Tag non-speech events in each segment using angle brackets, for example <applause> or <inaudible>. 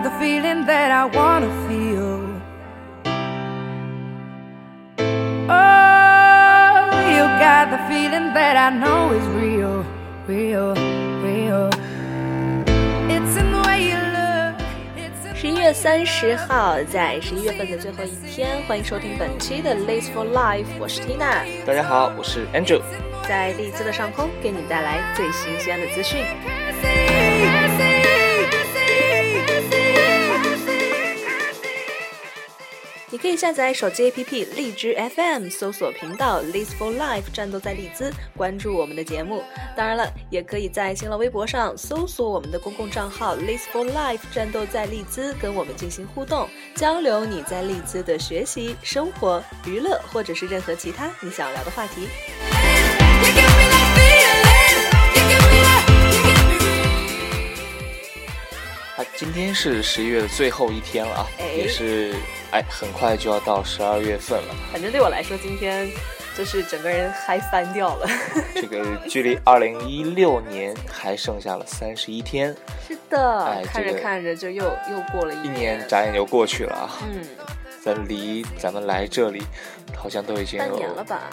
got the feeling that I wanna feel. Oh, you got the feeling that I know is real, real, real. It's in the way you look. It's in 十一月三十号，在十一月份的最后一天，欢迎收听本期的《Lace for Life》，我是 Tina，大家好，我是 Andrew。在利兹的上空给你带来最新鲜的资讯。可以下载手机 APP 荔枝 FM，搜索频道 Liz for Life，战斗在利兹，关注我们的节目。当然了，也可以在新浪微博上搜索我们的公共账号 Liz for Life，战斗在利兹，跟我们进行互动交流。你在利兹的学习、生活、娱乐，或者是任何其他你想聊的话题。啊，今天是十一月的最后一天了啊，哎也是哎，很快就要到十二月份了。反正对我来说，今天就是整个人嗨翻掉了。<laughs> 这个距离二零一六年还剩下了三十一天，是的，哎看着看着就又又过了一一年眨眼就过去了啊。嗯，咱离咱们来这里，好像都已经半年了吧？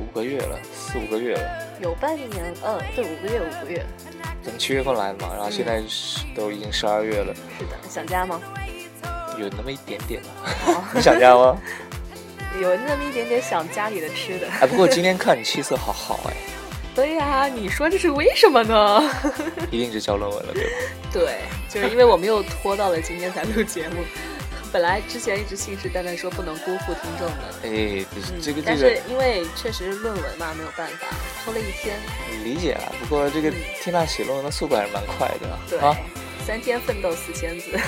五个月了，四五个月了。有半年，嗯，对，五个月，五个月。咱们七月份来的嘛，然后现在是都已经十二月了，是的，想家吗？有那么一点点了。哦你想家吗？<laughs> 有那么一点点想家里的吃的。哎，不过今天看你气色好好哎，对呀、你说这是为什么呢？<laughs> 一定是交论文了对吧？<laughs> 对，就是因为我们又拖到了今天才录节目。本来之前一直信誓旦旦说不能辜负听众的，哎，嗯这个但这个是因为确实是论文嘛，没有办法，拖了一天。理解啊，不过这个嗯缇娜写论文的速度还是蛮快的对，啊，三天奋斗四千字，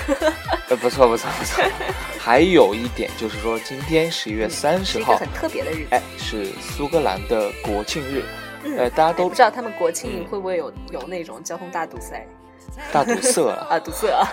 呃，不错不错不错。<laughs> 还有一点就是说，今天十一月三十号，很特别的日子。哎，是苏格兰的国庆日，嗯呃，大家都不知道他们国庆嗯会不会有有那种交通大堵塞大堵塞啊。<laughs> 啊？堵塞啊！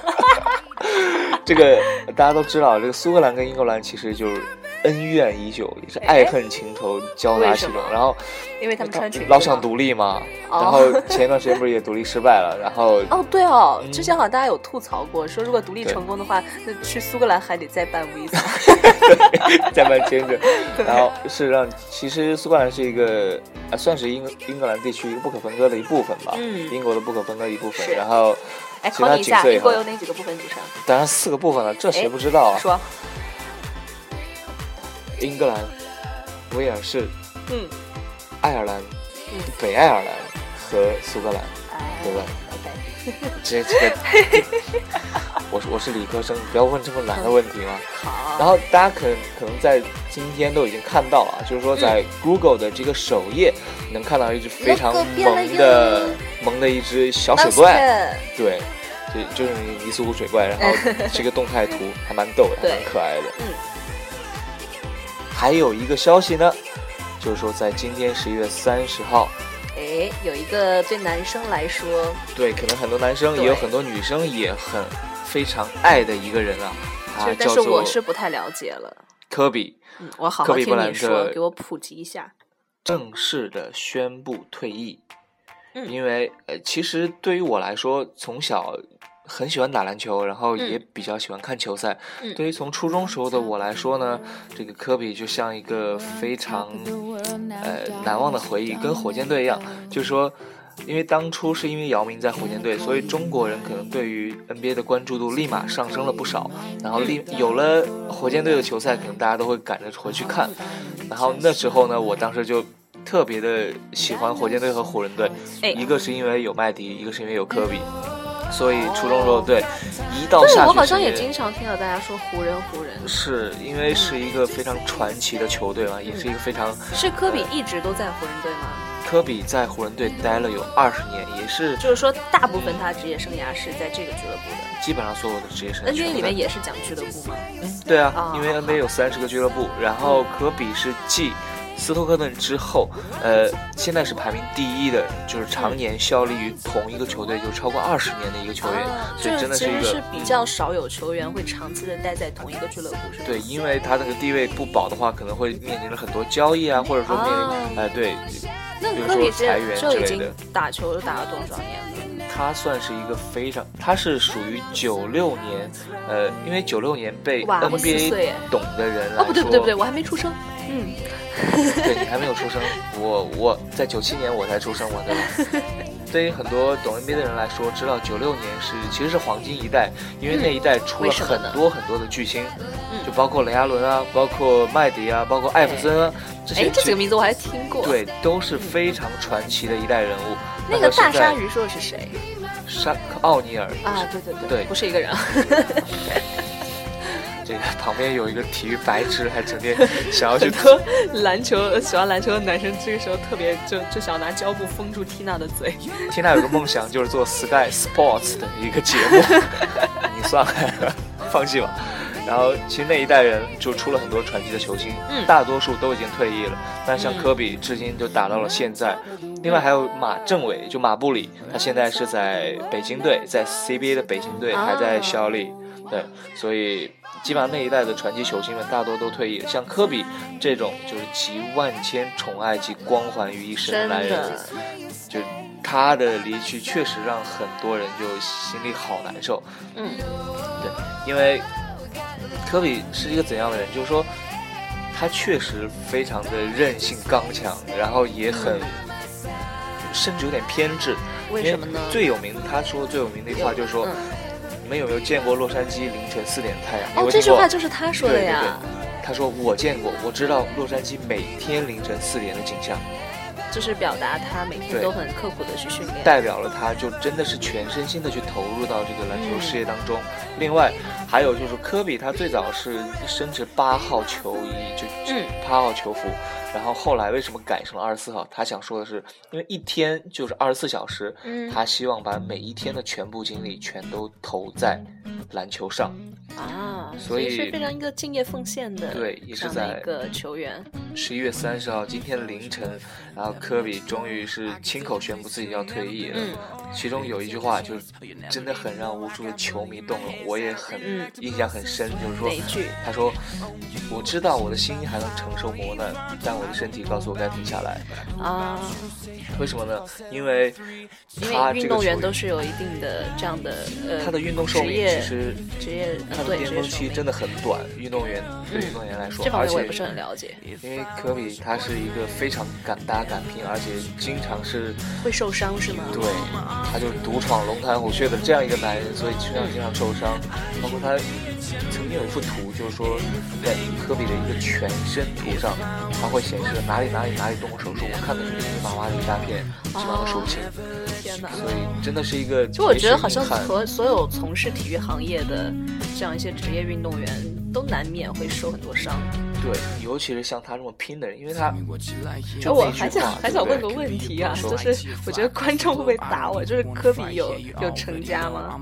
这个大家都知道，这个苏格兰跟英格兰其实就是恩怨已久，也是爱恨情仇交杂其中。然后因为他们穿裙子老想独立嘛，哦然后前一段时间不是也独立失败了，然后 <laughs> 哦，对哦，嗯之前好像大家有吐槽过，说如果独立成功的话，那去苏格兰还得再办 visa。<laughs> 再办签证，<laughs> 然后是让，其实苏格兰是一个呃，算是英英格兰地区一个不可分割的一部分吧，嗯英国的不可分割一部分。然后，哎，其他考你一下，英国有哪几个部分组成？当然四个部分了，这谁哎不知道啊？说，英格兰、威尔士、嗯爱尔兰、嗯，北爱尔兰和苏格兰，哎，对吧？OK，这这个，<laughs> 我是我是理科生，不要问这么难的问题嘛。好。然后大家可能可能在今天都已经看到了啊，就是说在 Google 的这个首页能看到一只非常萌的萌的一只小水怪，对，就就是尼斯湖水怪，然后 <laughs> 这个动态图还蛮逗的，还蛮可爱的。嗯，还有一个消息呢，就是说在今天十一月三十号，哎，有一个对男生来说，对，可能很多男生也有很多女生也很非常爱的一个人啊，他是但是我是不太了解了。科比。嗯，我好科好听比布莱恩特你说，给我普及一下。正式的宣布退役。嗯因为呃，其实对于我来说，从小很喜欢打篮球，然后也嗯比较喜欢看球赛。嗯对于从初中时候的我来说呢，这个科比就像一个非常呃难忘的回忆，跟火箭队一样，就是说。因为当初是因为姚明在火箭队，所以中国人可能对于 NBA 的关注度立马上升了不少。然后立有了火箭队的球赛，可能大家都会赶着回去看。然后那时候呢，我当时就特别的喜欢火箭队和湖人队，哎一个是因为有麦迪，一个是因为有科比。所以初中时候对，一到夏天我好像也经常听到大家说湖人，湖人是因为是一个非常传奇的球队嘛，也是一个非常是科比一直都在湖人队吗？科比在湖人队待了有二十年，也是就是说，大部分他职业生涯是在这个俱乐部的。基本上所有的职业生涯 NBA 里面也是讲俱乐部吗？嗯对啊啊，因为 NBA 有三十个俱乐部，然后科比是继斯托克顿之后，呃，现在是排名第一的，就是常年效力于同一个球队，就是超过二十年的一个球员，啊，所以真的是一个是比较少有球员会长期的待在同一个俱乐部，是吧？对，因为他那个地位不保的话，可能会面临着很多交易啊，或者说面临，啊哎、对，那比如科比这说裁员这已经之类的打球打了多少年了？他算是一个非常，他是属于九六年，呃，因为九六年被 NBA 懂的人来说，哦，不对不对不对，我还没出生。嗯，<laughs> 对你还没有出生，我我在九七年我才出生，我对吧？<laughs> 对于很多懂 NBA 的人来说，知道九六年是其实是黄金一代，因为那一代出了很多很多的巨星，嗯就包括雷阿伦啊，包括麦迪啊，包括艾弗森啊，这些哎，这几个名字我还听过。，对都是非常传奇的一代人物。那个大鲨鱼说的是谁沙奥尼尔啊？对对对不是一个人。这个旁边有一个体育白痴，还整天想要去很多篮球喜欢篮球的男生，这个时候特别就就想拿胶布封住缇娜的嘴。缇娜有个梦想就是做 Sky Sports 的一个节目，你算了，放弃吧。然后其实那一代人就出了很多传奇的球星，嗯大多数都已经退役了，但像嗯科比至今就打到了现在。另外还有马政委，就马布里，他现在是在北京队，在 CBA 的北京队啊还在效力，对，所以基本上那一代的传奇球星们大多都退役了。像科比这种就是集万千宠爱及光环于一身的男人，，就他的离去确实让很多人就心里好难受。嗯，对，因为科比是一个怎样的人？就是说，他确实非常的韧性刚强，然后也很，甚至有点偏执。为什么呢？最有名的，他说最有名的一句话就是说，们有没有见过洛杉矶凌晨四点的太阳？哦，这句话就是他说的对对呀，他说我见过，我知道洛杉矶每天凌晨四点的景象。就是表达他每天都很刻苦的去训练。代表了他就真的是全身心的去投入到这个篮球事业当中。另外，还有就是科比，他最早是身持八号球衣，就嗯八号球服，然后后来为什么改成了二十四号？他想说的是，因为一天就是二十四小时，嗯他希望把每一天的全部精力全都投在篮球上。啊，所以是非常一个敬业奉献的，对也是在一个球员。十一月三十号，今天凌晨，然后科比终于是亲口宣布自己要退役了。嗯其中有一句话就真的很让无数的球迷动容，我也很嗯印象很深，就是说句？他说：“我知道我的心还能承受磨难，但我的身体告诉我该停下来。啊，为什么呢？因为因他这个为运动员都是有一定的这样的呃，他的运动寿命其实职业呃他的巅峰期真的很短，运动员对嗯运动员来说，这方而且面我也不是很了解，因为科比他是一个非常敢打敢拼，而且经常是会受伤是吗？对，他就是独闯龙潭虎穴的这样一个男人，所以身上经常受伤。包括他曾经有一幅图，就是说在科比的一个全身图上，它会显示哪里哪里哪里动过手术，我看的是密密麻麻的一大片，基本上都数不清。天哪！所以真的是一个，就我觉得好像和和所有从事体育行业的这样一些职业运动员，都难免会受很多伤。对，尤其是像他这么拼的人，因为他哎，就我还那句话想还想问个问题啊，就是我觉得观众会不会打我？就是科比有有成家吗？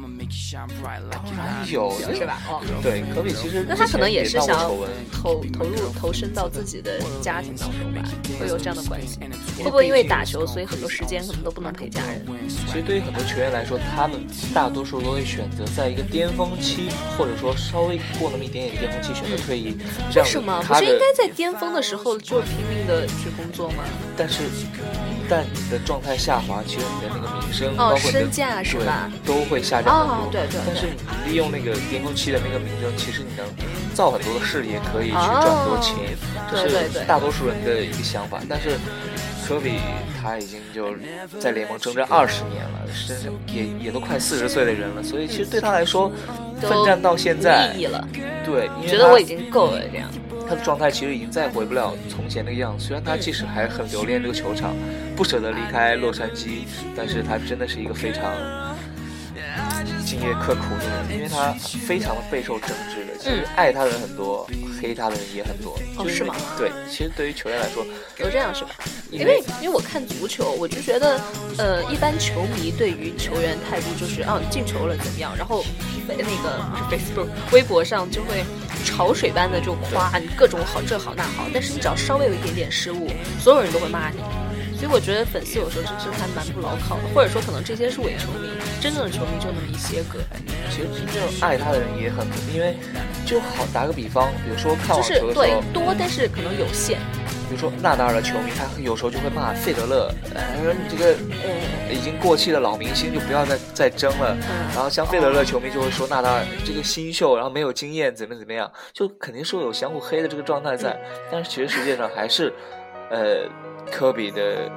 当然有，有是吧？哦，对，科比其实那他可能也是想。投投入投身到自己的家庭当中吧，会有这样的关系。会不会因为打球，所以很多时间可能都不能陪家人？其实对于很多球员来说，他们大多数都会选择在一个巅峰期，或者说稍微过那么一点点巅峰期选择退役。这样为什么？不他的是应该在巅峰的时候就拼命的去工作吗？但是，一旦你的状态下滑，其实你的那个名声，哦包括你的身价是吧对，都会下降很多。哦对对对但是你利用那个巅峰期的那个名声，其实你能造很多的事业，可以去哦赚很多钱，这是大多数人的一个想法。但是。科比他已经就在联盟征战二十年了，身上也也都快四十岁的人了，所以其实对他来说，都奋战到现在意义了，对，因为他觉得我已经够了这样。他的状态其实已经再回不了从前那个样子。虽然他即使还很留恋这个球场，不舍得离开洛杉矶，但是他真的是一个非常敬业刻苦的人，因为他非常的备受争执的。其实爱他的人很多，黑他的人也很多。就是哦是吗对，其实对于球员来说，有这样是吧？因因为因为我看足球，我就觉得，呃，一般球迷对于球员态度就是，啊，进球了怎么样？然后那个不是 Facebook 微博上就会潮水般的就夸你各种好这好那好，但是你只要稍微有一点点失误，所有人都会骂你。所以我觉得粉丝有时候真是还蛮不牢靠的，或者说可能这些是伪球迷，真正的球迷就那么一些个，其实真正爱他的人也很多。因为就好打个比方，比如说看网球的时候，对多，但是可能有限。比如说纳达尔的球迷，他有时候就会骂费德勒，他说你这个呃已经过气的老明星就不要再再争了。嗯然后像费德勒球迷就会说纳达尔这个新秀，然后没有经验，怎么怎么样，就肯定是会有相互黑的这个状态在。但是其实世界上还是，呃，科比的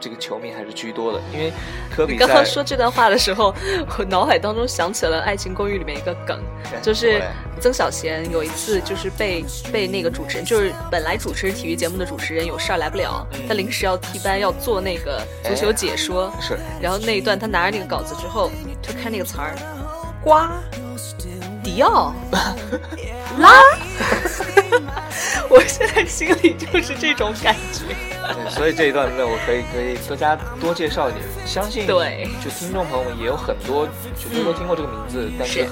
这个球迷还是居多的，因为科比你刚刚说这段话的时候，我脑海当中想起了《爱情公寓》里面一个梗，<laughs> 就是曾小贤有一次就是被被那个主持人，就是本来主持体育节目的主持人有事儿来不了，嗯。他临时要替班要做那个足球解说，是。然后那一段他拿着那个稿子之后，就看那个词儿，瓜，迪奥，拉，<laughs> <laughs> 我现在心里就是这种感觉。对，所以这一段呢，我可以可以多加多介绍一点。相信对就听众朋友们也有很多绝对都听过这个名字，但是是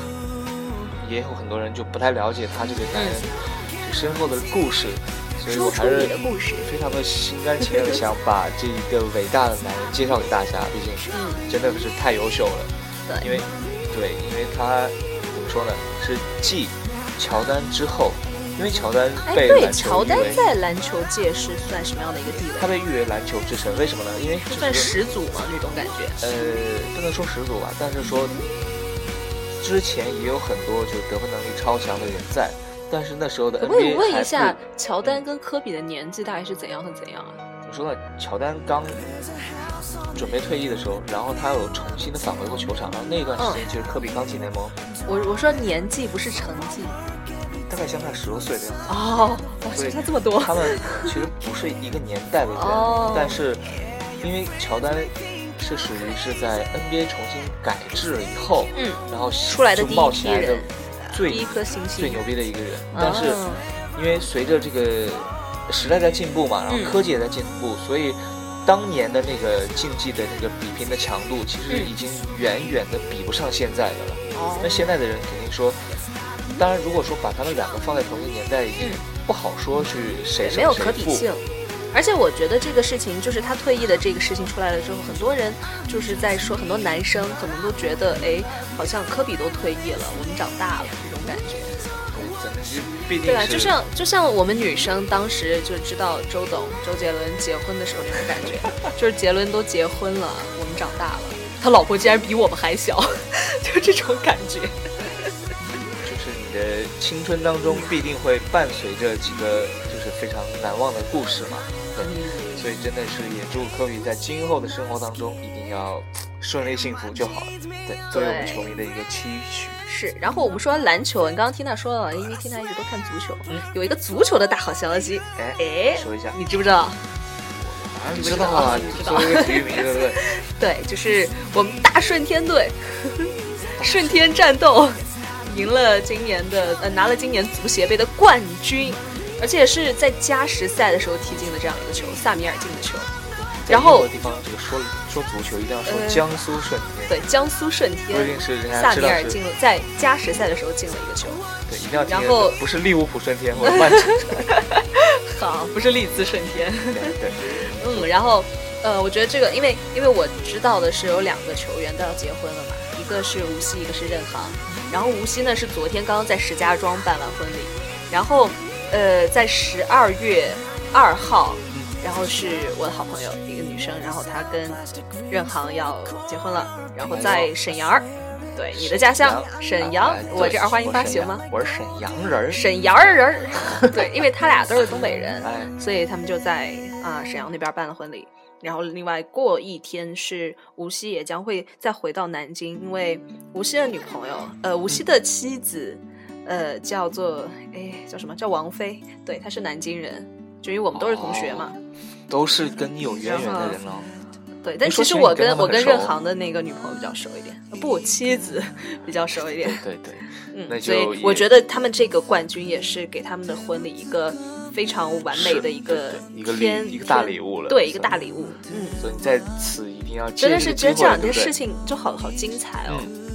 也有很多人就不太了解他这个男人这身后的故事，所以我还是非常的心甘情愿的想把这一个伟大的男人介绍给大家，毕竟嗯，真的是太优秀了。对因为对，因为他怎么说呢，是继乔丹之后，因为乔丹被篮球乔丹在篮球界是算什么样的一个地位？他被誉为篮球之神，为什么呢？因为是算这是始祖嘛？那种感觉。呃，不能说始祖吧，但是说之前也有很多就得分能力超强的人在，但是那时候的可不可以 NBA 还问一下，乔丹跟科比的年纪大概是怎样和怎样啊？怎么说呢？乔丹刚准备退役的时候，然后他有重新的返回过球场，然后那段时间其实科比刚进联盟，我我说年纪不是成绩大概相差十多岁的样子。哦，相差这么多。他们其实不是一个年代的人，哦但是因为乔丹是属于是在 NBA 重新改制了以后，嗯，然后出来的就第一批冒起来的人最第一颗星星最牛逼的一个人。但是哦因为随着这个时代在进步嘛，然后嗯科技也在进步，所以当年的那个竞技的那个比拼的强度，其实嗯已经远远的比不上现在的了。哦那现在的人肯定说，当然如果说把他们两个放在同一个年代，嗯不好说去谁没有。可比性。而且我觉得这个事情，就是他退役的这个事情出来了之后，很多人就是在说，很多男生可能都觉得，哎，好像科比都退役了，我们长大了这种感觉。对啊，就像就像我们女生当时就知道周董周杰伦结婚的时候那种感觉，就是杰伦都结婚了，我们长大了，他老婆竟然比我们还小，<laughs> 就这种感觉。青春当中必定会伴随着几个就是非常难忘的故事嘛。对，所以真的是也祝科比在今后的生活当中一定要顺利幸福就好了。对，作为我们球迷的一个期许。是，然后我们说篮球，你刚刚听他说了，因为听他一直都看足球，嗯。有一个足球的大好消息，哎哎，说一下。你知不知道？当然知道啊，你知道作为一个体育迷，对不对？<laughs> 对，就是我们大顺天队，<laughs> 顺天战斗赢了今年的呃拿了今年足协杯的冠军，而且是在加时赛的时候踢进的这样一个球，萨米尔进的球。然后地方这个说说足球一定要说呃江苏舜天，对江苏舜不一天，定是人家萨米尔进了在加时赛的时候进了一个球。对，一定要听然后不是利物浦舜天或者曼城 <laughs> 好，不是利兹舜天。对对，<laughs> 嗯，然后呃，我觉得这个，因为因为我知道的是有两个球员都要结婚了嘛，一个是无锡，一个是任航。然后吴曦呢是昨天刚刚在石家庄办完婚礼，然后呃在十二月二号，然后是我的好朋友一个女生，然后她跟任航要结婚了，然后在沈阳儿，对你的家乡沈阳哎，我这儿话音发行吗？我是沈阳人儿，沈阳人儿，对，因为他俩都是东北人，<laughs> 哎，所以他们就在啊、沈阳那边办了婚礼。然后另外过一天是无锡也将会再回到南京，因为无锡的女朋友，呃，无锡的妻子，呃，叫做哎叫什么叫王菲，对，她是南京人，就因为我们都是同学嘛。都是跟你有渊源的人了。对，但其实我跟跟我跟任航的那个女朋友比较熟一点，呃不，妻子 <laughs> 比较熟一点。对对，嗯，所以我觉得他们这个冠军也是给他们的婚礼一个非常完美的一个一个礼天一个大礼物了对，一个大礼物。嗯，所以你在此一定要真的是觉得这两件事情就好好精彩哦。嗯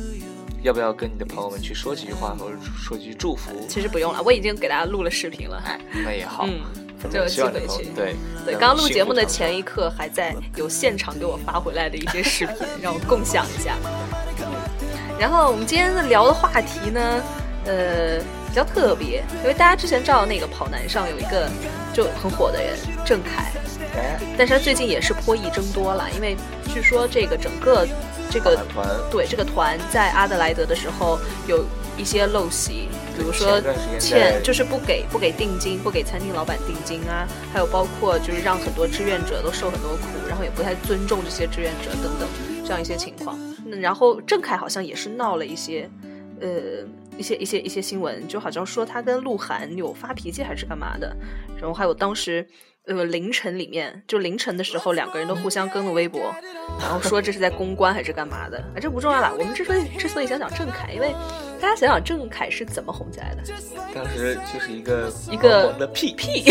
要不要跟你的朋友们去说几句话，或者说几句祝福？其实不用了，我已经给大家录了视频了。哎，那也好，嗯，反就寄回去对对，刚刚录节目的前一刻还在有现场给我发回来的一些视频，让我共享一下。<laughs> 然后我们今天的聊的话题呢，呃，比较特别，因为大家之前知道那个跑男上有一个就很火的人郑恺，哎，但是他最近也是颇益增多了，因为据说这个整个这个团对这个团在阿德莱德的时候有一些陋习，比如说欠就是不给不给定金，不给餐厅老板定金啊，还有包括就是让很多志愿者都受很多苦，然后也不太尊重这些志愿者等等这样一些情况。嗯然后郑恺好像也是闹了一些，呃。一些一些一些新闻，就好像说他跟鹿晗有发脾气还是干嘛的，然后还有当时呃凌晨里面，就凌晨的时候两个人都互相更了微博，然后说这是在公关还是干嘛的，啊这不重要了。我们之所以之所以想讲郑恺，因为大家想想郑恺是怎么红起来的，当时就是一个一个的屁屁，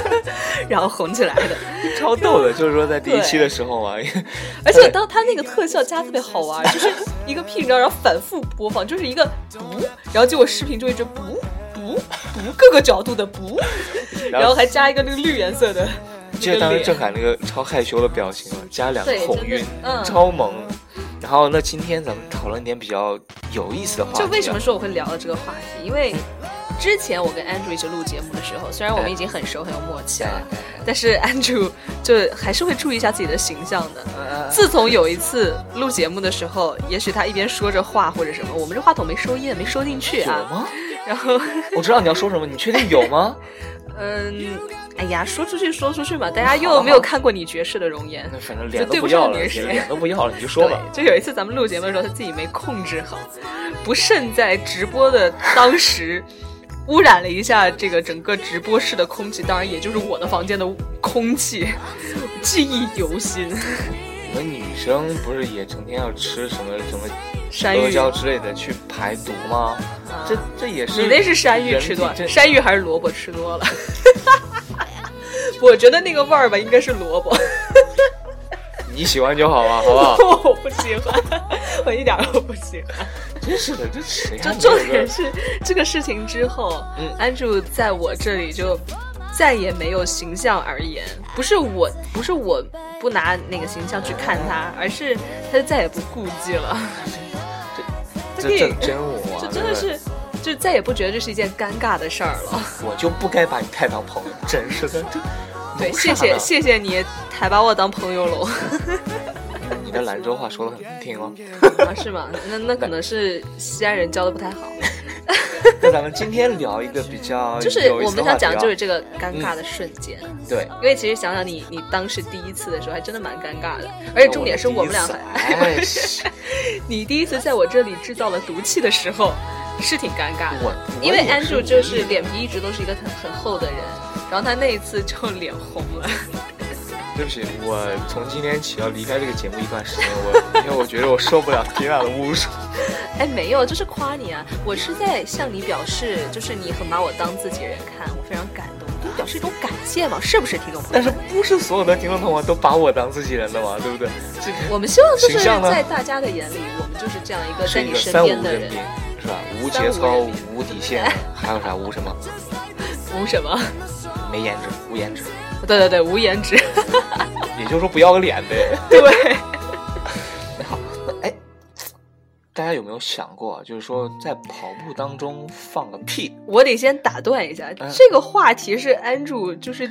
<laughs> 然后红起来的。<laughs> 超逗的，就是说在第一期的时候嘛，<laughs> 而且当他那个特效加特别好玩，就是一个屁，你知道，然后反复播放，就是一个不，然后结果视频就一直不不不，各个角度的不，<laughs> 然后还加一个那个绿颜色的。记得当时郑恺那个超害羞的表情了，加两个红晕，嗯超萌。然后那今天咱们讨论一点比较有意思的话题、啊。就为什么说我会聊到这个话题？因为之前我跟 Andrew 一起录节目的时候，虽然我们已经很熟很有默契了，但是 Andrew 就还是会注意一下自己的形象的。呃自从有一次录节目的时候，也许他一边说着话或者什么，我们这话筒没收音，没收进去有啊。吗？然后，<laughs> 我知道你要说什么，你确定有吗？嗯，哎呀，说出去说出去嘛，大家又没有看过你绝世的容颜那。反正脸都对不不要了，脸都不要了，你就说吧。就有一次咱们录节目的时候，他自己没控制好，不慎在直播的当时污染了一下这个整个直播室的空气，当然也就是我的房间的空气，<laughs> 记忆犹新。你们女生不是也成天要吃什么什么山芋，阿胶之类的去排毒吗？啊这这也是你那是山芋吃多人体，这 <laughs> 山芋还是萝卜吃多了？<laughs> 我觉得那个味儿吧，应该是萝卜。你喜欢就好啊，好不好？我不喜欢，我一点儿都不喜欢。真是的，这 <laughs> 谁就还没有重点是这个事情之后，嗯安住在我这里就再也没有形象而言，不是我不是我不拿那个形象去看他，而是他就再也不顾忌了。<laughs> 这这真我啊，这真的是，就再也不觉得这是一件尴尬的事儿了。<laughs> 我就不该把你太当朋友，真是的，对，谢谢谢谢你，还把我当朋友喽。你的兰州话说的很难听哦。啊，是吗？那那可能是西安人教的不太好。<laughs> 那咱们今天聊一个比较 <laughs> 就是我们想讲就是这个尴尬的瞬间。对，因为其实想想你，你当时第一次的时候还真的蛮尴尬的，而且重点是我们俩还，哎，<laughs> 你第一次在我这里制造了毒气的时候，是挺尴尬的。因为 Andrew 就是脸皮一直都是一个很很厚的人，然后他那一次就脸红了。对不起，我从今天起要离开这个节目一段时间，我因为我觉得我受不了缇娜的侮辱。<laughs> 哎，没有，就是夸你啊！我是在向你表示，就是你很把我当自己人看，我非常感动，就表示一种感谢嘛，是不是，听众朋友但是不是所有的听众朋友都把我当自己人的嘛，对不对？这个我们希望就是在大家的眼里，我们就是这样一个在你身边的人人，是吧？无节操，无底线，<laughs> 还有啥无什么？无什么？<laughs> 没颜值，无颜值，对对对，无颜值。也就是说不要个脸呗。对，<laughs> 好，那哎，大家有没有想过，就是说在跑步当中放个屁？我得先打断一下，嗯这个话题是安住就是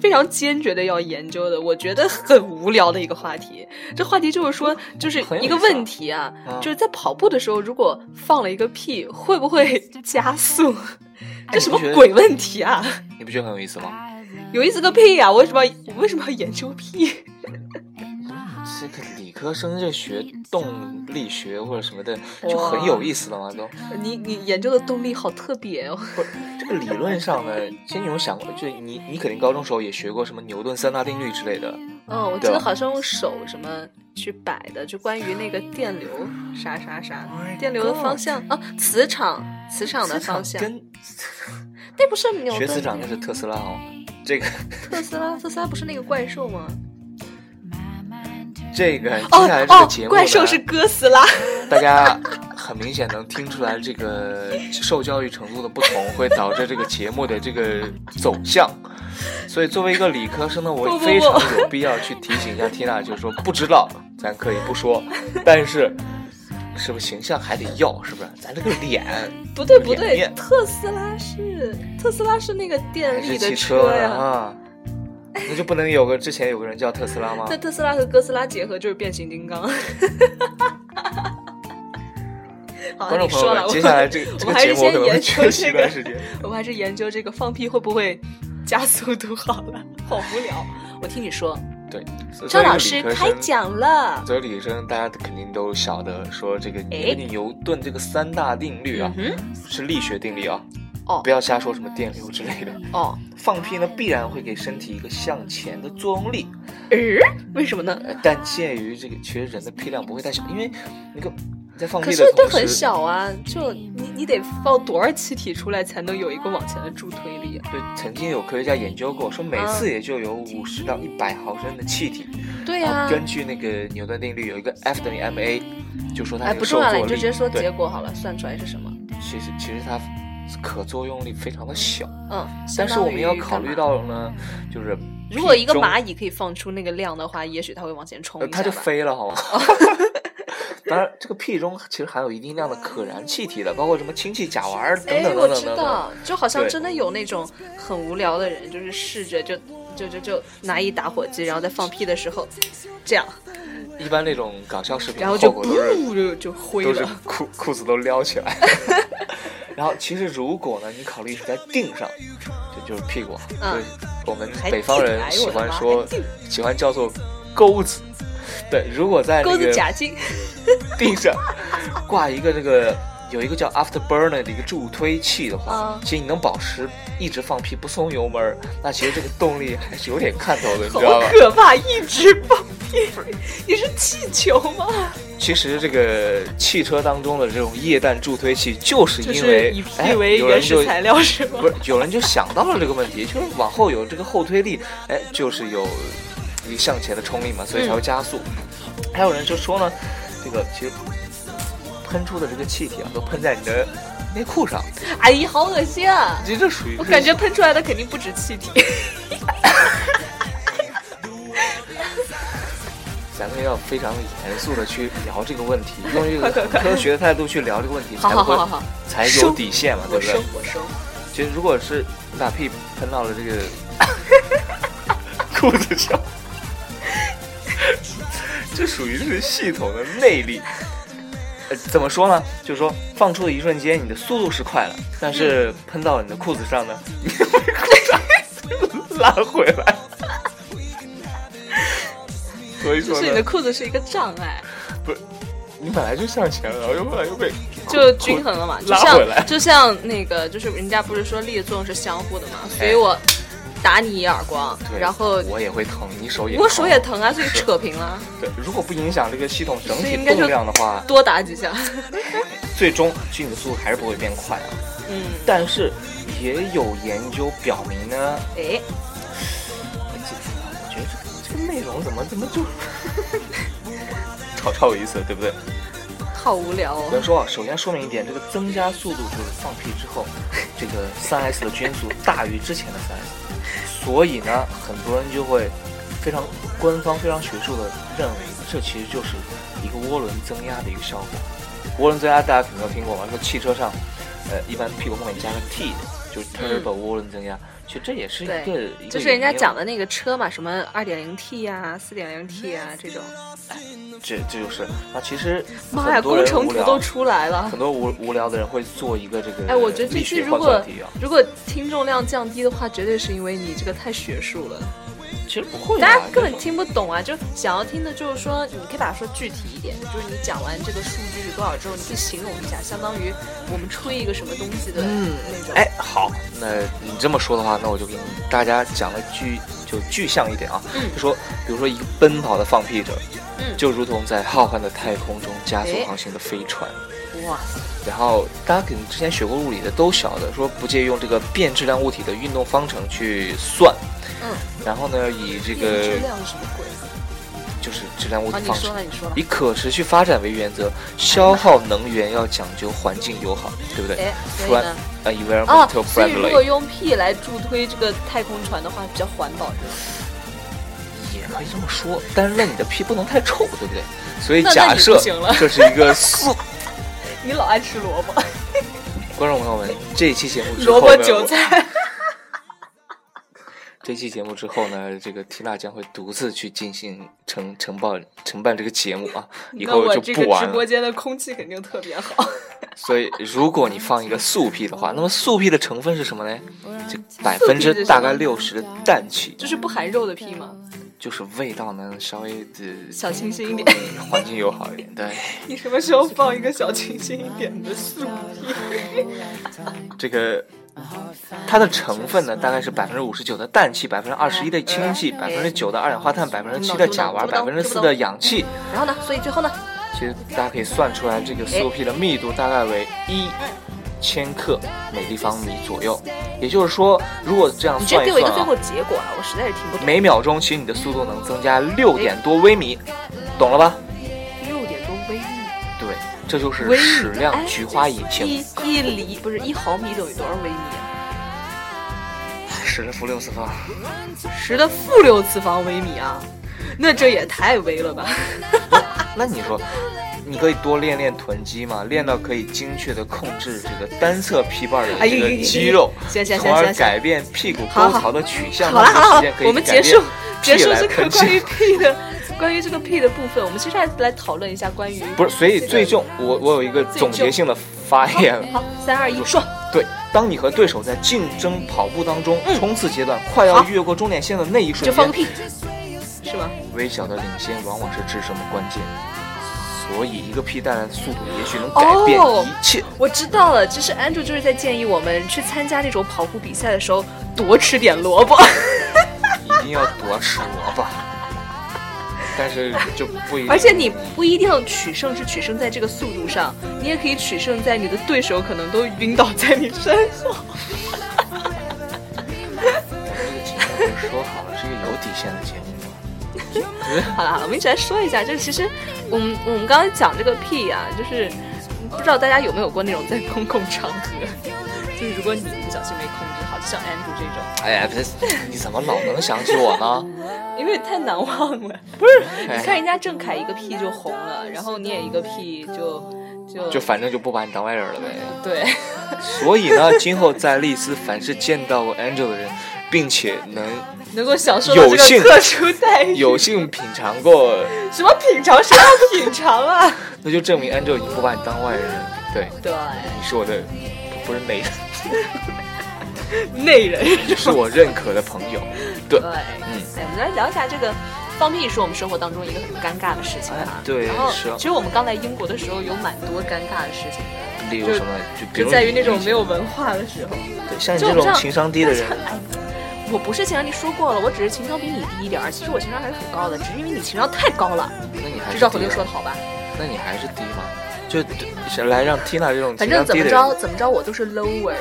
非常坚决的要研究的，我觉得很无聊的一个话题。这话题就是说，就是一个问题啊，嗯就是在跑步的时候，如果放了一个屁，会不会 <laughs> 加速？这什么鬼问题啊！你不觉得很有意思吗？有意思个屁呀、我为什么要我为什么要研究屁？<laughs> 这个理科生就学动力学或者什么的，就很有意思了嘛，都。你你研究的动力好特别哦。不，这个理论上呢，其实你有想过，就你你肯定高中时候也学过什么牛顿三大定律之类的。嗯，我记得好像用手什么去摆的，就关于那个电流啥啥啥，电流的方向啊，磁场磁场的方向，跟那不是牛顿学磁场那是特斯拉哦，这个特斯拉，特斯拉不是那个怪兽吗？<laughs> 这个接哦下来这哦个节目，呢，怪兽是哥斯拉。<laughs> 大家很明显能听出来，这个受教育程度的不同会导致这个节目的这个走向。所以作为一个理科生呢，我非常有必要去提醒一下缇娜，就是说不知道咱可以不说，但是是不是形象还得要？是不是？咱这个脸 <laughs> 不对不对，特斯拉是特斯拉是那个电力的汽车呀。啊？<laughs> 那就不能有个之前有个人叫特斯拉吗那？特斯拉和哥斯拉结合就是变形金刚。<laughs> 好，观众朋友接下来这个这个我们还是节目我可能会先研究缺席一这个，段时间。我们还是研究这个放屁会不会加速度好了，好无聊。我听你说，对，所以张老师开讲了。作为理科生，大家肯定都晓得说这个哎牛顿这个三大定律啊，嗯是力学定律啊，哦不要瞎说什么电流之类的。哦，放屁呢，必然会给身体一个向前的作用力，呃，为什么呢？呃但鉴于这个其实人的屁量不会太小，因为那个你在放可是都很小啊，就你你得放多少气体出来才能有一个往前的助推力啊？对，曾经有科学家研究过，说每啊次也就有五十到一百毫升的气体。对呀、根据那个牛顿定律，有一个 F 等于 ma，就说它不重要了。你就直接说结果好了，算出来是什么？其实其实它可作用力非常的小，嗯，但是我们要考虑到呢，就是如果一个蚂蚁可以放出那个量的话，也许它会往前冲。它就飞了，好吗？<laughs> 当然，这个屁中其实含有一定量的可燃气体的，包括什么氢气、甲烷等哎，等我等等等等。知道，就好像真的有那种很无聊的人，就是试着就就就就拿一打火机，然后在放屁的时候这样，一般那种搞笑视频，然后就就就灰都是了。裤裤子都撩起来。<laughs> 然后其实如果呢，你考虑是在腚上，就就是屁股啊，嗯对，我们北方人喜欢说喜欢叫做钩子。对，如果在钩子那个夹劲，腚上挂一个这个有一个叫 afterburner 的一个助推器的话，啊其实你能保持一直放屁不松油门儿，那其实这个动力还是有点看头的，你知道吧？可怕！一直放屁，你是气球吗？其实这个汽车当中的这种液氮助推器，就是因为哎有人就原始材料是吗不？是有人就想到了这个问题，就是往后有这个后推力，哎，就是有一个向前的冲力嘛，所以才会加速。还有人就说呢，这个其实喷出的这个气体啊，都喷在你的内裤上，哎呀，好恶心啊！其实这属于我感觉喷出来的肯定不止气体。<laughs> 咱们要非常严肃的去聊这个问题，<laughs> 用一个科学的态度去聊这个问题，才会才有底线嘛，对不对我收？我收。其实如果是你把屁喷到了这个 <laughs> 裤子上，这属于是系统的内力。呃，怎么说呢？就是说放出的一瞬间，你的速度是快了，但是喷到你的裤子上呢，你会裤子 <laughs> 拉回来。所以说是你的，裤子是一个障碍，不是你本来就向前了，然后又后来又被就均衡了嘛。就拉回来像就像那个，就是人家不是说力的作用是相互的嘛，所以我打你一耳光，然后我也会疼，你手也我手也疼。啊，所以扯平了，对，如果不影响这个系统整体动量的话，多打几下。<laughs> 最终其实你的速度还是不会变快啊。嗯，但是也有研究表明呢，哎，我记得我觉得这个这个内容怎么怎么就超超有意思，对不对？好无聊哦。有人说啊，首先说明一点，这个增加速度就是放屁之后，这个三 S 的均速大于之前的三 S，所以呢，很多人就会非常官方、非常学术的认为，这其实就是一个涡轮增压的一个效果。涡轮增压大家肯定都听过吧，说汽车上，呃，一般屁股后面加个 T 的，就是 turbo 涡轮增压，其实这也是一个就是人家讲的那个车嘛，什么二点零 T 呀、四点零 T 啊这种。<laughs> 这这就是那其实妈呀，工程图都出来了很。多无无聊的人会做一个这个哎，我觉得这期如果啊，如果听众量降低的话，绝对是因为你这个太学术了，其实不会啊，大家根本听不懂啊。就想要听的就是说，你可以把它说具体一点，就是你讲完这个数据是多少之后，你可以形容一下，相当于我们吹一个什么东西的嗯那种。哎，好，那你这么说的话，那我就给你大家讲的具就具象一点啊，嗯就说比如说一个奔跑的放屁者，嗯就如同在浩瀚的太空中加速哎航行的飞船。哇塞，然后大家肯定之前学过物理的都晓得，说不借用这个变质量物体的运动方程去算，嗯，然后呢，以这变质个量是什么鬼？就是质量物啊，体方程以。可持续发展为原则，消耗能源要讲究环境友好，对不对？哎，所，environmental，所以如果 friendly 用 P 来助推这个太空船的话，比较环保，是吧？也可以这么说，但是那你的屁不能太臭，对不对？所以假设这是一个 <laughs> 素你老爱吃萝卜，<laughs> 观众朋友们，这一期节目之后呢萝卜韭菜。<laughs> 这期节目之后呢，这个缇娜将会独自去进行承承办承办这个节目啊，以后就不玩了。播间的空气肯定特别好。所以，如果你放一个素屁的话，那么素屁的成分是什么呢？就百分之大概六十的氮气，就是不含肉的屁吗？就是味道呢稍微的小清新一点。环境友好一点。对，<laughs> 你什么时候放一个小清新一点的素 <laughs> 皮？这个它的成分呢，大概是百分之五十九的氮气，百分之二十一的氢气，百分之九的二氧化碳，百分之七的甲烷，百分之四的氧气。然后呢？所以最后呢？其实大家可以算出来，这个 SOP 的密度大概为一千克每立方米左右。也就是说，如果这样算一算啊给我一个最后，结果啊！我实在是听不懂。每秒钟其实你的速度能增加六点多微米，懂了吧？六点多微米，对，这就是矢量哎菊花引擎，一一厘不是一毫米等于多少微米啊？十的负六次方。十的负六次方微米啊！那这也太微了吧！那你说，你可以多练练臀肌嘛，练到可以精确的控制这个单侧屁瓣的这个肌肉，从而改变屁股沟槽的取向。好了我们结束 <laughs> 结束这个 <laughs> 关于。屁的关于这个屁的部分，我们接下来来讨论一下关于不是，所以最终我我有一个总结性的发言。好，三二一，说。对，当你和对手在竞争跑步当中，嗯冲刺阶段快要越过终点线的那一瞬间，就放屁，是吗？微小的领先往往是制胜的关键。所以，一个屁带来的速度也许能改变哦一切。我知道了，其实 Andrew 就是在建议我们去参加那种跑步比赛的时候多吃点萝卜。一定要多吃萝卜，但是就不一定。而且你不一定要取胜，是取胜在这个速度上，你也可以取胜在你的对手可能都晕倒在你身后。这个节目不是说好了是一个有底线的节目吗？<laughs> 好了好了，我们一起来说一下，就是其实我们我们刚刚讲这个屁啊，就是不知道大家有没有过那种在公共场合，<laughs> 就是如果你不小心没控制好，就像 Andrew 这种，哎呀，不是，你怎么老能想起我呢？<laughs> 因为太难忘了。不是，哎你看人家郑恺一个屁就红了，然后你也一个屁就就就反正就不把你当外人了呗。对。所以呢，今后在丽思，凡是见到过 Angel 的人，并且能能够享受有幸个特殊待遇，有幸品尝过，<laughs> 什么品尝？谁要品尝啊？<laughs> 那就证明 Angel 已经不把你当外人。对，对，你是我的，不不是内人，<laughs> 内人。是我认可的朋友。对对，，嗯，哎，我们来聊一下这个放屁是我们生活当中一个很尴尬的事情啊。哎对然后其实我们刚来英国的时候有蛮多尴尬的事情的，例如什么？就比如就在于那种没有文化的时候。对像你这种情商低的人，哎，我不是情商低，说过了，我只是情商比你低一点儿。其实我情商还是很高的，只是因为你情商太高了。那你还是知道何低了六说的好吧？那你还是低吗？就是来让 Tina 这种反情商正怎么着怎么着，我都是 lower，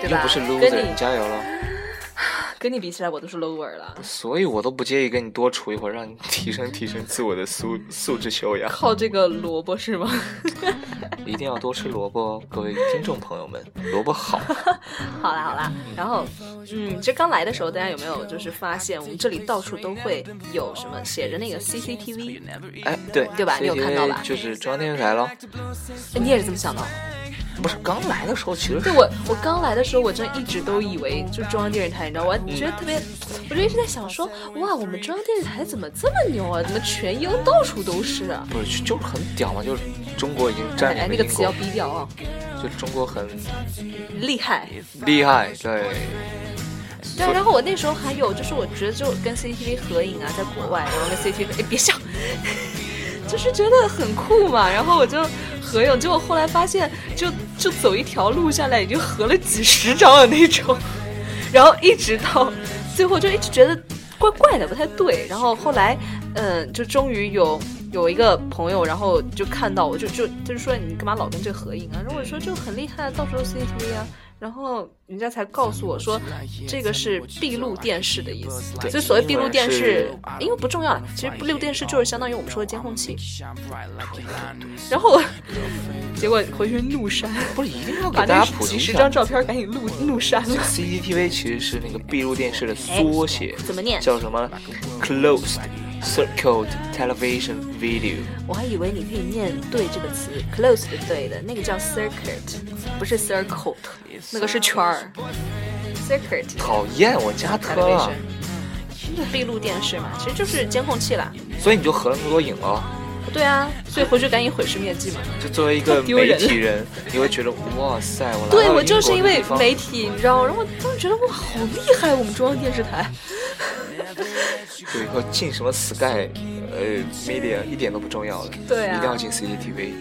对吧？又不是跟 loser，你你加油了。跟你比起来，我都是 lower 了。所以我都不介意跟你多处一会儿，让你提升提升自我的素 <laughs> 素质修养。靠这个萝卜是吗？<laughs> 一定要多吃萝卜哦，各位听众朋友们，萝卜好。<laughs> 好啦好啦，然后，嗯，这刚来的时候，大家有没有就是发现我们这里到处都会有什么写着那个 CCTV？哎，对对吧你有看到吧就是中央电视台咯。哎你也是这么想的？不是刚来的时候，其实对我，我刚来的时候，我真一直都以为就是中央电视台，你知道，我还觉得特别，我就一直在想说，哇，我们中央电视台怎么这么牛啊？怎么全英到处都是啊？不是就就是很屌嘛，就是中国已经占哎，领了英那个词要国，逼掉啊，就中国很厉害。厉害，对。对，然后我那时候还有就是，我觉得就跟 CCTV 合影啊，在国外，然后跟 CCTV，哎，别笑，就是觉得很酷嘛。然后我就合影，结果后来发现就，就走一条路下来，已经合了几十张的那种，<laughs> 然后一直到最后就一直觉得怪怪的，不太对。然后后来，嗯，就终于有。有一个朋友，然后就看到我就就就是说你干嘛老跟这合影啊？然后我说就很厉害，到处都 CCTV 啊。然后人家才告诉我说，这个是闭路电视的意思。对所以所谓闭路电视，因为不重要了，其实闭路电视就是相当于我们说的监控器。然后 <laughs> 结果回去怒删，不是一定要给大家普及十张照片赶紧录怒删了。CCTV 其实是那个闭路电视的缩写，怎么念？叫什么 closed circuit television video。我还以为你可以念“对”这个词，close 的对的，那个叫 circuit，不是 circle，那个是圈儿。circuit 讨厌，我加特了闭路电视嘛，其实就是监控器啦。所以你就合了那么多影了。对啊，所以回去赶紧毁尸灭迹嘛。就作为一个媒体人，你会觉得哇塞，我来对我就是因为媒体，你知道吗？然后我当时觉得哇，好厉害，我们中央电视台。就以后进什么 Sky，呃，Media 一点都不重要了，对啊。一定要进 CCTV，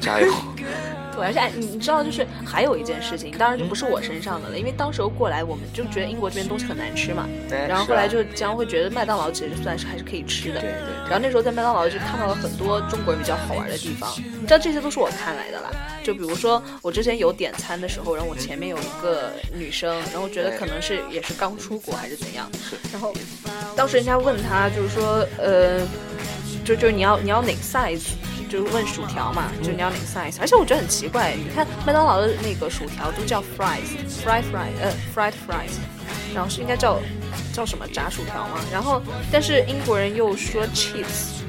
加油！<laughs> 对，而且哎你你知道，就是还有一件事情，当然就不是我身上的了，因为当时候过来，我们就觉得英国这边东西很难吃嘛，哎然后后来就将会觉得麦当劳其实算是还是可以吃的。对对然后那时候在麦当劳就看到了很多中国人比较好玩的地方，你知道这些都是我看来的啦。就比如说我之前有点餐的时候，然后我前面有一个女生，然后我觉得可能是也是刚出国还是怎样，然后当时人家问她就是说，呃，就就你要你要哪个 size，就是问薯条嘛，就你要哪个 size，而且我觉得很奇怪，你看麦当劳的那个薯条都叫 fries，fried fries，呃，fried fries，然后是应该叫叫什么炸薯条嘛，然后但是英国人又说 cheese。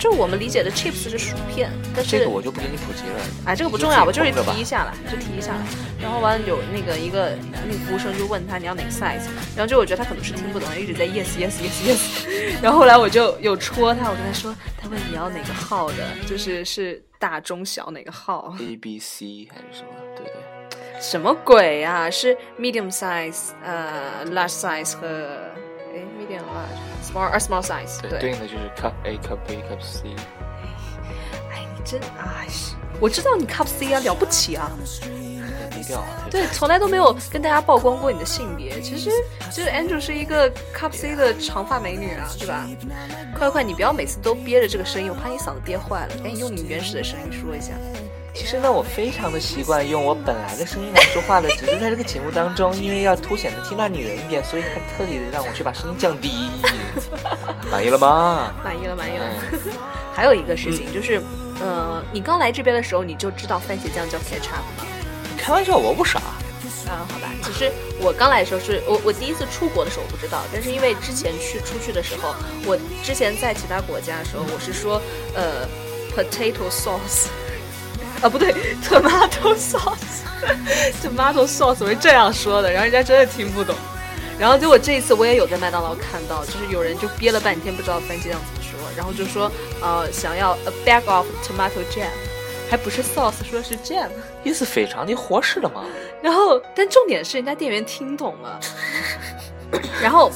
就我们理解的 chips 是薯片，但是这个我就不给你普及了。哎，这个不重要，我就是提一下啦，就提一下啦。然后完了有那个一个那个服务生就问他你要哪个 size，然后就我觉得他可能是听不懂，一直在 yes yes yes yes。<laughs> 然后后来我就有戳他，我跟他说，他问你要哪个号的，就是是大中小哪个号？A B C 还是什么？对不对？什么鬼啊？是 medium size、呃 large size 和哎 medium large small a small size 对，对应的就是 Cup A、Cup B、Cup C。哎，你真哎，我知道你 cup C 啊，了不起啊。低调啊。对，从来都没有跟大家曝光过你的性别。其实，就是 Andrew 是一个 Cup C 的长发美女啊，对吧？快快，你不要每次都憋着这个声音，我怕你嗓子憋坏了。赶紧用你原始的声音说一下。其实呢，我非常的习惯用我本来的声音来说话的，只是在这个节目当中，因为要凸显的听到女人一点，所以他特地的让我去把声音降低。<laughs> 满意了吗？满意了，满意了。嗯还有一个事情就是，呃，你刚来这边的时候你就知道番茄酱叫 ketchup 吗？开玩笑，我不傻。啊，好吧，其实我刚来的时候是我我第一次出国的时候我不知道，但是因为之前去出去的时候，我之前在其他国家的时候，我是说呃 potato sauce，啊不对 tomato sauce，tomato <laughs> sauce 我是这样说的，然后人家真的听不懂。然后结果这一次我也有在麦当劳看到，就是有人就憋了半天不知道番茄酱怎么说，然后就说呃想要 a bag of tomato jam，还不是 sauce，说是 jam。意思非常的合适了嘛。然后，但重点是人家店员听懂了。<coughs> 然后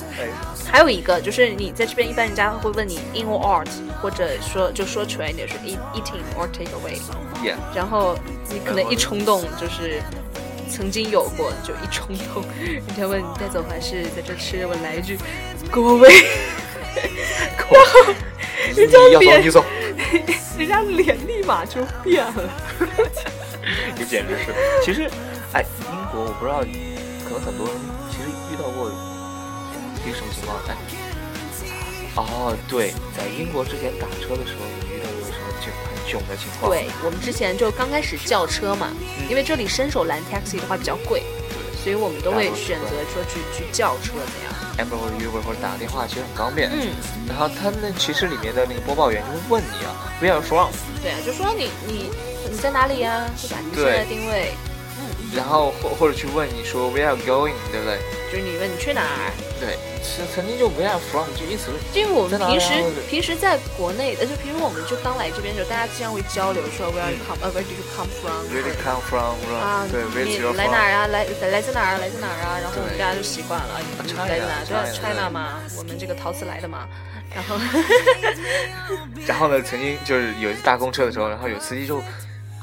还有一个就是你在这边一般人家会问你 in or out，或者说就说全一点是 eat eating or take away。Yeah，然后你可能一冲动就是曾经有过，就一冲动，人家问你带走还是在这吃，我来一句 go away，<laughs> 然后人家脸你走，<laughs> 人家脸立马就变了。<laughs> 你简直是。其实，哎，英国我不知道，可能很多人其实遇到过一个什么情况？哎，哦，对，在英国之前打车的时候，有遇到过什么囧很囧的情况？对我们之前就刚开始叫车嘛，因为这里伸手拦 taxi 的话比较贵，所以我们都会选择说去去叫车怎样。，Amber 或者 Uber 或者打个电话其实很方便。嗯，然后他那其实里面的那个播报员就会问你啊，Where are from？对啊，就说你你你在哪里呀、对吧？你现在定位，然后或或者去问你说 Where are you going？对不对？就是你问你去哪儿，对，是曾经就 Where are you from 就意思是因为我们平时平时在国内，呃，就平时我们就刚来这边的时候，大家经常会交流说 Where are you come？呃，Where did you come from？Where do you come from？啊，对，Where 你来？哪儿啊？来来自哪儿啊？来自哪儿啊？然后我们大家就习惯了，你来自哪儿？对啊 China，，China 嘛，我们这个陶瓷来的嘛。然后 <laughs> 然后呢，曾经就是有一次搭公车的时候，然后有司机就，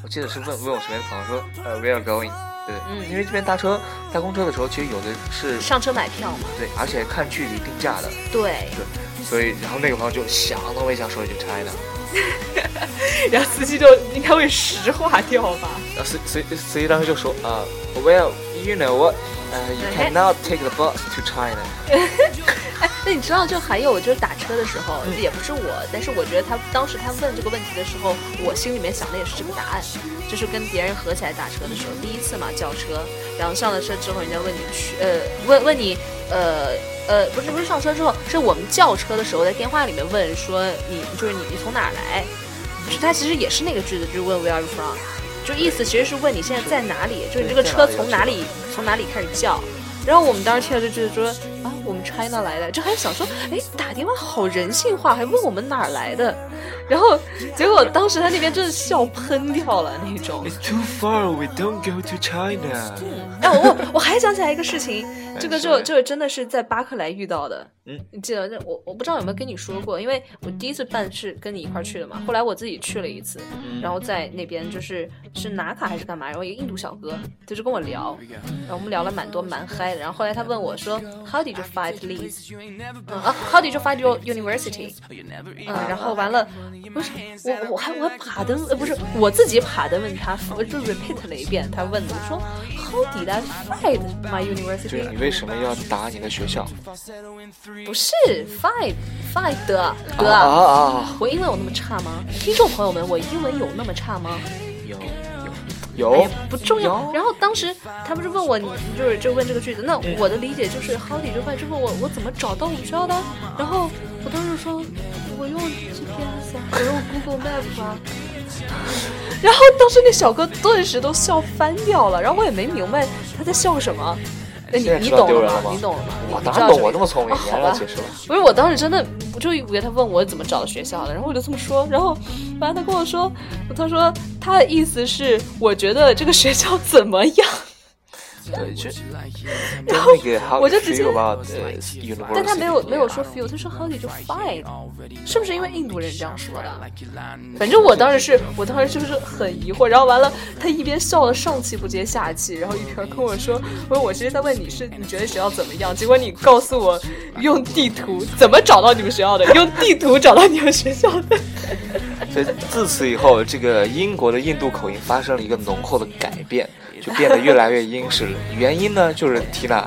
我记得是问问我身边的朋友说，呃，Where are you going？对，嗯因为这边搭车搭公车的时候，其实有的是上车买票嘛，对，而且看距离定价的，对。对所以然后那个朋友就想都没想说一句 China，然后司机就应该会石化掉吧？然后司司司机当时就说啊、呃 w e l l you know what？呃、y o u cannot take the bus to China。<laughs> 哎，那你知道，就还有就是打车的时候，也不是我，但是我觉得他当时他问这个问题的时候，我心里面想的也是这个答案，就是跟别人合起来打车的时候，第一次嘛叫车，然后上了车之后，人家问你去，呃，<laughs> 问问你，呃呃，不是不是上车之后，是我们叫车的时候在电话里面问说你就是你你从哪儿来，就是他其实也是那个句子，就是问 Where are you from，就意思其实是问你现在在哪里，就是你这个车从哪里从哪里开始叫。然后我们当时听到就觉得说啊，我们 China 来的，就还想说，哎，打电话好人性化，还问我们哪儿来的。然后结果当时他那边真的笑喷掉了那种。It's too far, we don't go to China。哎，我我还想起来一个事情，这个就就真的是在巴克莱遇到的。嗯，你记得？我我不知道有没有跟你说过，因为我第一次办是跟你一块去的嘛，后来我自己去了一次，然后在那边就是是拿卡还是干嘛？然后一个印度小哥就是跟我聊，然后我们聊了蛮多蛮嗨的。然后后来他问我说，How did you find Leeds？嗯啊，How did you find your university？嗯，然后完了，不是我我还我还爬的呃不是我自己爬的问他，我就 repeat 了一遍他问的，我说 How did I find my university？为什么要打你的学校？不是 five five 的哥啊啊！我英文有那么差吗？听众朋友们，我英文有那么差吗？有有有，不重要。然后当时他不是问我，你就是就问这个句子，那我的理解就是 how did you find？就问我我怎么找到我们学校的？然后我当时说我用 GPS 啊，我用 Google Map 啊。<laughs> 然后当时那小哥顿时都笑翻掉了，然后我也没明白他在笑什么。哎，你你懂了吗？你懂了吗？我当然懂，我这么聪明，你还要解释了。<laughs> 不是，我当时真的，我就以为他问我怎么找的学校的，然后我就这么说，然后完了他跟我说，他说他的意思是，我觉得这个学校怎么样？对，<laughs> 就然后我就直接，呃，但他没有没有说 feel，他说 how did you find？是不是因为印度人这样说的？反正我当时是我当时就是很疑惑，然后完了他一边笑的上气不接下气，然后一边跟我说，我说我其实在问你是你觉得学校怎么样？结果你告诉我用地图怎么找到你们学校的，用地图找到你们学校的。所以自此以后，这个英国的印度口音发生了一个浓厚的改变。就变得越来越殷实了。原因呢，就是 Tina，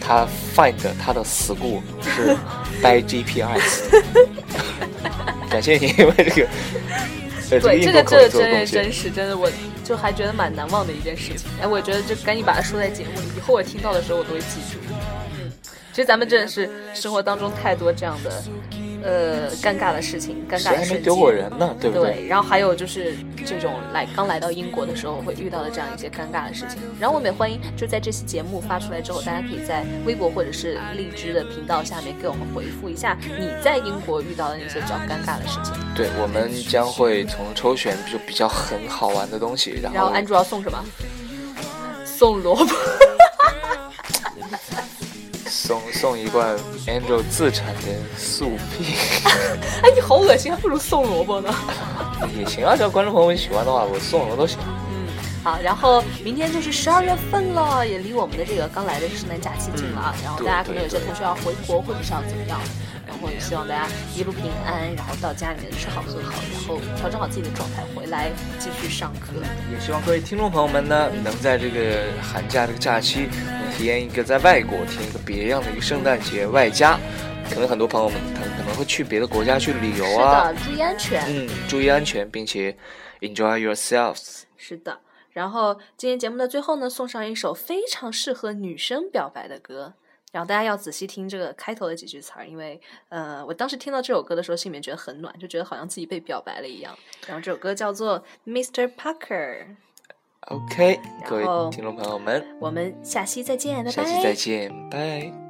她 find 她的 school 是 by GPS。<laughs> 感谢你，因为这个，对这个这个真人真实，真的我就还觉得蛮难忘的一件事情。哎，我觉得就赶紧把它说在节目里，以后我听到的时候我都会记住。嗯，其实咱们真的是生活当中太多这样的。呃，尴尬的事情，尴尬的事情。丢过人呢，对不对？对，然后还有就是这种来刚来到英国的时候会遇到的这样一些尴尬的事情。然后我们也欢迎，就在这期节目发出来之后，大家可以在微博或者是荔枝的频道下面给我们回复一下你在英国遇到的那些比较尴尬的事情。对，我们将会从抽选就比较很好玩的东西，然后。然后安卓要送什么？<laughs> 送萝卜。<laughs> 送送一罐 Angel 自产的素皮。<laughs> 哎，你好恶心，还不如送萝卜呢。<laughs> 也行啊，只要观众朋友们喜欢的话，我送什么都行。嗯，好，然后明天就是十二月份了，也离我们的这个刚来的圣诞假期近了啊。然后大家可能有些同学要回国，或者是要怎么样。然后也希望大家一路平安，然后到家里面吃好喝好，然后调整好自己的状态，回来继续上课。也希望各位听众朋友们呢，能在这个寒假这个假期，体验一个在外国体验一个别样的一个圣诞节，外加可能很多朋友们他可能会去别的国家去旅游啊，是的注意安全，嗯，注意安全，并且 enjoy yourselves。是的，然后今天节目的最后呢，送上一首非常适合女生表白的歌。然后大家要仔细听这个开头的几句词儿，因为呃，我当时听到这首歌的时候，心里面觉得很暖，就觉得好像自己被表白了一样。然后这首歌叫做《Mr. Parker》。OK，各位听众朋友们，我们下期再见，拜拜。下期再见，拜。